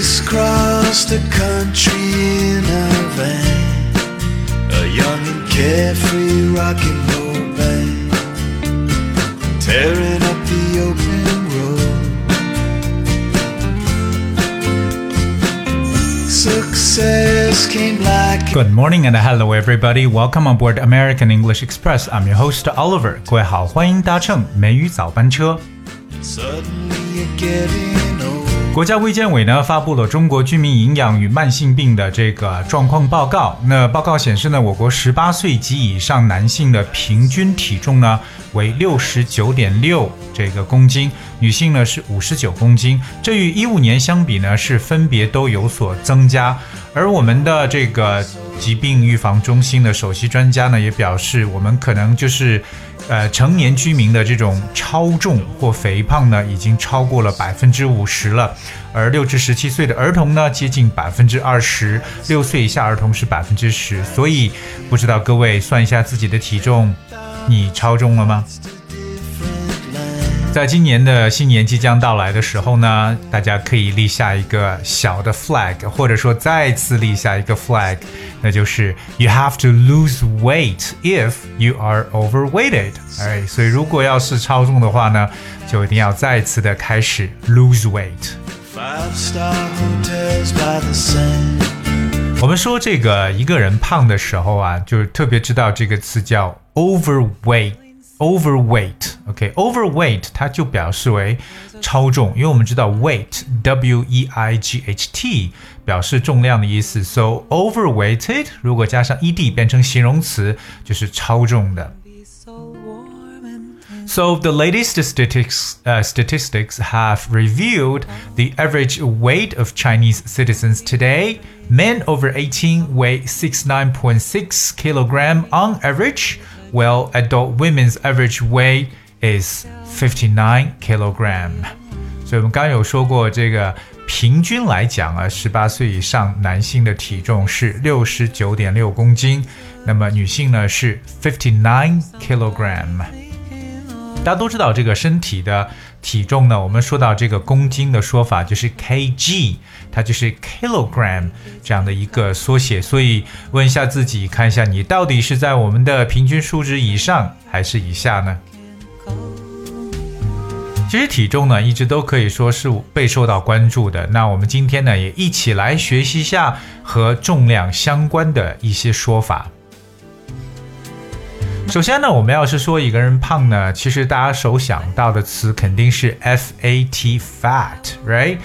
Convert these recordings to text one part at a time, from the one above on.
Crisscross the country in a van, a young and carefree rock and roll band, tearing up the open road. Success came like Good morning and hello everybody. Welcome on board American English Express. I'm your host Oliver. 各位好，欢迎搭乘美语早班车。 suddenly you're getting old. 国家卫健委呢发布了中国居民营养与慢性病的这个状况报告。那报告显示呢，我国十八岁及以上男性的平均体重呢为六十九点六这个公斤，女性呢是五十九公斤。这与一五年相比呢是分别都有所增加。而我们的这个疾病预防中心的首席专家呢也表示，我们可能就是。呃，成年居民的这种超重或肥胖呢，已经超过了百分之五十了，而六至十七岁的儿童呢，接近百分之二十，六岁以下儿童是百分之十。所以，不知道各位算一下自己的体重，你超重了吗？在今年的新年即将到来的时候呢，大家可以立下一个小的 flag，或者说再次立下一个 flag，那就是 you have to lose weight if you are overweighted。哎，所以如果要是超重的话呢，就一定要再次的开始 lose weight。Five star hotels by the sand. 我们说这个一个人胖的时候啊，就是特别知道这个词叫 overweight。overweight，OK，overweight、它就表示为超重，因为我们知道 weight，w e i g h t 表示重量的意思，so overweighted 如果加上 ed 变成形容词，就是超重的。So the latest statistics, uh, statistics have revealed the average weight of Chinese citizens today. Men over 18 weigh 69.6 kilogram on average, Well, adult women's average weight is 59 kilogram. 所以我们刚刚有说过，这个平均来讲啊，十八岁以上男性的体重是六十九点六公斤，那么女性呢是 fifty nine kilogram。大家都知道这个身体的体重呢，我们说到这个公斤的说法就是 kg，它就是 kilogram 这样的一个缩写。所以问一下自己，看一下你到底是在我们的平均数值以上还是以下呢？其实体重呢，一直都可以说是备受到关注的。那我们今天呢，也一起来学习一下和重量相关的一些说法。首先呢，我们要是说一个人胖呢，其实大家首想到的词肯定是 f a t fat，right？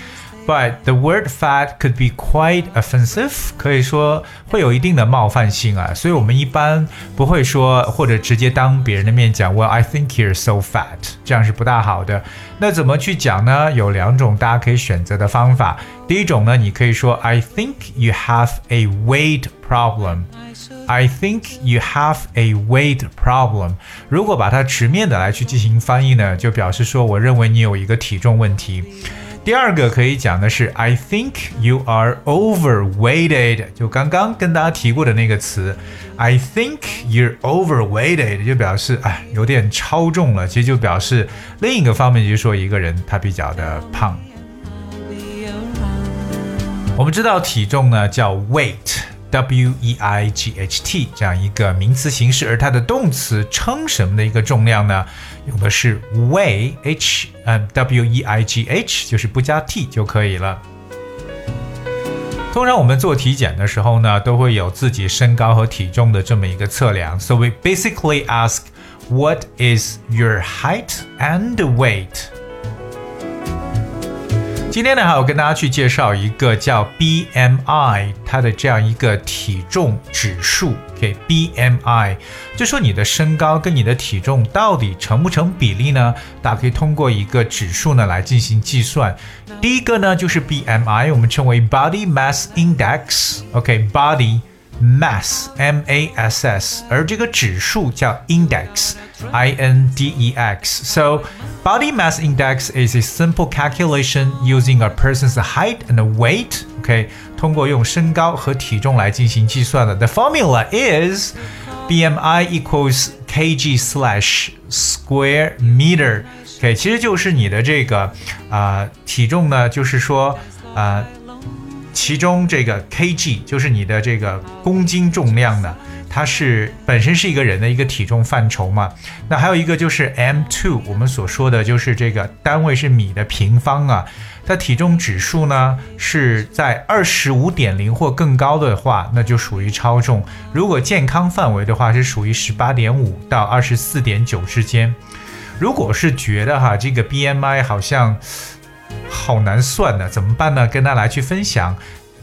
But the word fat could be quite offensive，可以说会有一定的冒犯性啊，所以我们一般不会说或者直接当别人的面讲，Well I think you're so fat，这样是不大好的。那怎么去讲呢？有两种大家可以选择的方法。第一种呢，你可以说 I think you have a weight problem。I think you have a weight problem。如果把它直面的来去进行翻译呢，就表示说我认为你有一个体重问题。第二个可以讲的是 I think you are overweighted，就刚刚跟大家提过的那个词，I think you're overweighted，就表示哎有点超重了，其实就表示另一个方面就是说一个人他比较的胖。我们知道体重呢叫 weight。W E I G H T 这样一个名词形式，而它的动词称什么的一个重量呢？用的是 weigh H，嗯，W E I G H 就是不加 T 就可以了。通常我们做体检的时候呢，都会有自己身高和体重的这么一个测量。So we basically ask, what is your height and weight? 今天呢，还要跟大家去介绍一个叫 BMI 它的这样一个体重指数。OK，BMI 就说你的身高跟你的体重到底成不成比例呢？大家可以通过一个指数呢来进行计算。第一个呢就是 BMI，我们称为 Body Mass Index。OK，Body Mass M A S S，而这个指数叫 Index。I N D E X. So, body mass index is a simple calculation using a person's height and weight. OK，通过用身高和体重来进行计算的。The formula is BMI equals kg slash square meter. OK，其实就是你的这个啊、呃、体重呢，就是说啊。呃 其中这个 kg 就是你的这个公斤重量呢，它是本身是一个人的一个体重范畴嘛。那还有一个就是 m2，我们所说的就是这个单位是米的平方啊。它体重指数呢是在二十五点零或更高的话，那就属于超重；如果健康范围的话，是属于十八点五到二十四点九之间。如果是觉得哈这个 BMI 好像好难算呢，怎么办呢？跟大家来去分享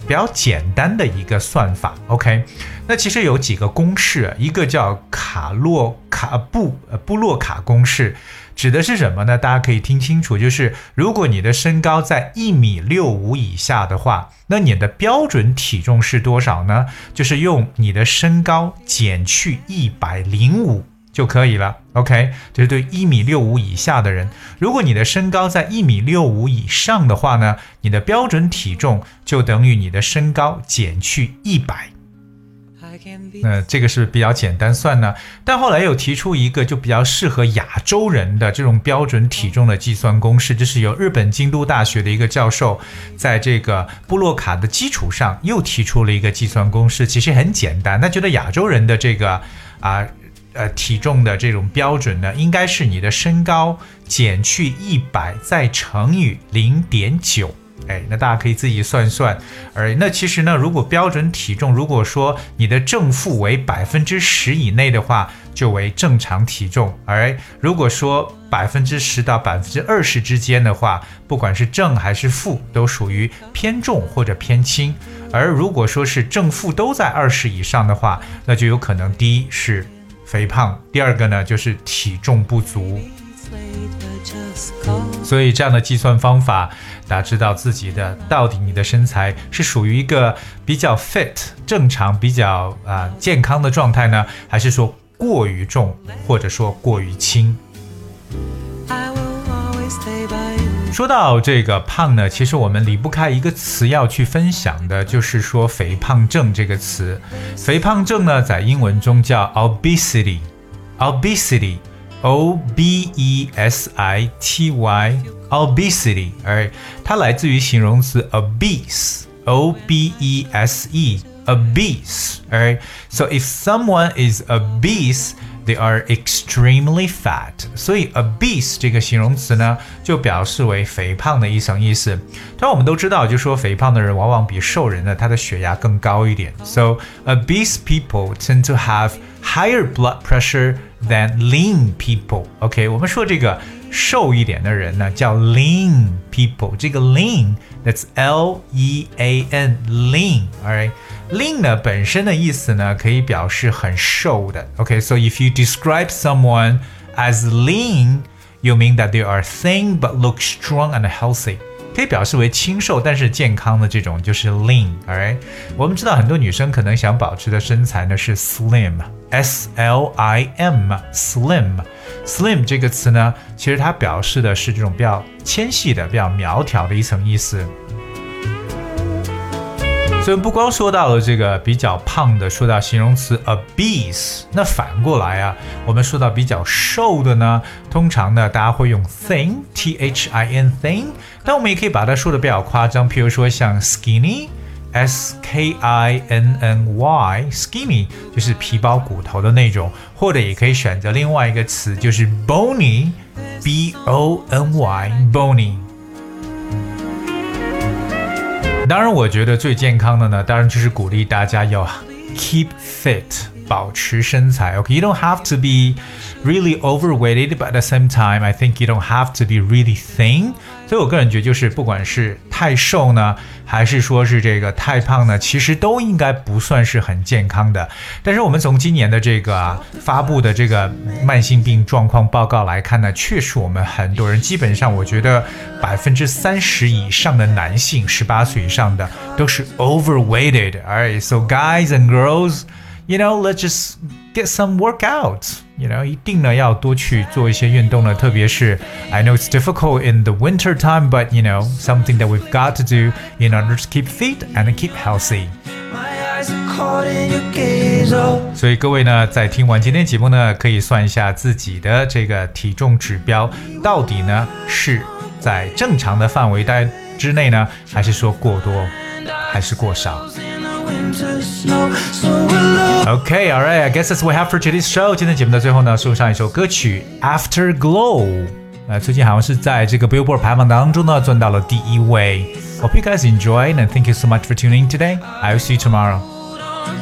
比较简单的一个算法。OK，那其实有几个公式，一个叫卡洛卡布呃布洛卡公式，指的是什么呢？大家可以听清楚，就是如果你的身高在一米六五以下的话，那你的标准体重是多少呢？就是用你的身高减去一百零五。就可以了，OK，这是对一米六五以下的人。如果你的身高在一米六五以上的话呢，你的标准体重就等于你的身高减去一百。那这个是比较简单算呢。但后来又提出一个就比较适合亚洲人的这种标准体重的计算公式，这是由日本京都大学的一个教授在这个布洛卡的基础上又提出了一个计算公式，其实很简单。他觉得亚洲人的这个啊。呃，体重的这种标准呢，应该是你的身高减去一百，再乘以零点九。哎，那大家可以自己算算。而那其实呢，如果标准体重，如果说你的正负为百分之十以内的话，就为正常体重。而如果说百分之十到百分之二十之间的话，不管是正还是负，都属于偏重或者偏轻。而如果说是正负都在二十以上的话，那就有可能第一是。肥胖，第二个呢就是体重不足，所以这样的计算方法，大家知道自己的到底你的身材是属于一个比较 fit 正常、比较啊健康的状态呢，还是说过于重或者说过于轻？说到这个胖呢，其实我们离不开一个词要去分享的，就是说肥胖症这个词。肥胖症呢，在英文中叫 obesity，obesity，o b e s i t y，obesity，而它来自于形容词 obese，o b e s e，obese，而 so if someone is obese。They are extremely fat，所以 obese 这个形容词呢，就表示为肥胖的一层意思。当然，我们都知道，就说肥胖的人往往比瘦人呢，他的血压更高一点。So obese people tend to have higher blood pressure than lean people. OK，我们说这个 瘦一点的人呢，叫 lean people。这个 lean that's L E A N lean，alright。lean 呢本身的意思呢可以表示很瘦的。OK，so、okay, if you describe someone as lean, you mean that they are thin but look strong and healthy。 可以表示为清瘦但是健康的这种就是 lean，alright？我们知道很多女生可能想保持的身材呢是 slim，s l i m，slim，slim 这个词呢，其实它表示的是这种比较纤细的、比较苗条的一层意思。所以不光说到了这个比较胖的，说到形容词 obese，那反过来啊，我们说到比较瘦的呢，通常呢大家会用 thin，t h i n thin，但我们也可以把它说的比较夸张，譬如说像 skinny，s k i n n y，skinny 就是皮包骨头的那种，或者也可以选择另外一个词，就是 bony，b o n y，bony。当然，我觉得最健康的呢，当然就是鼓励大家要 keep fit，保持身材。OK，you don't have to be really overweighted, but at the same time, I think you don't have to be really thin. 所以我个人觉得，就是不管是太瘦呢，还是说是这个太胖呢，其实都应该不算是很健康的。但是我们从今年的这个啊发布的这个慢性病状况报告来看呢，确实我们很多人基本上，我觉得百分之三十以上的男性，十八岁以上的都是 overweighted。Alright, so guys and girls, you know let's just get some workouts. You know，一定呢要多去做一些运动呢，特别是 I know it's difficult in the winter time, but you know something that we've got to do in order to keep fit and keep healthy. 所以各位呢，在听完今天节目呢，可以算一下自己的这个体重指标到底呢是在正常的范围带之内呢，还是说过多，还是过少。Okay, all right. I guess that's what we have for today's show. Glow》。呃，最近好像是在这个 Billboard 排行当中呢，赚到了第一位。Hope you guys enjoyed and thank you so much for tuning in today. I'll see you tomorrow. Hold on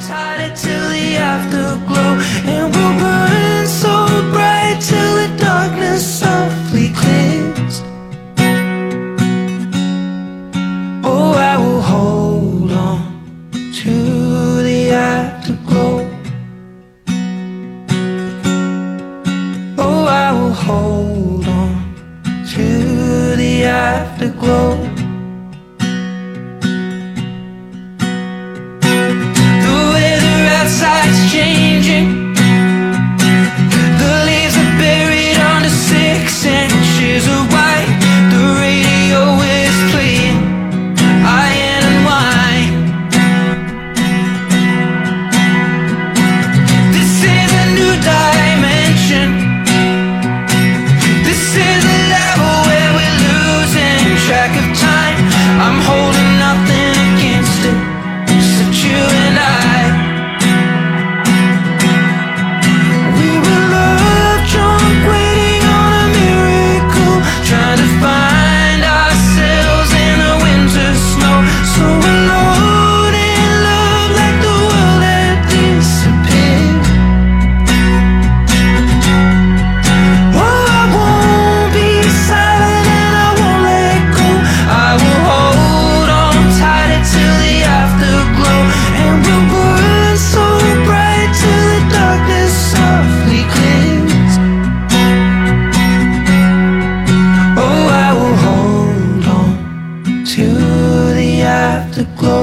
the glow.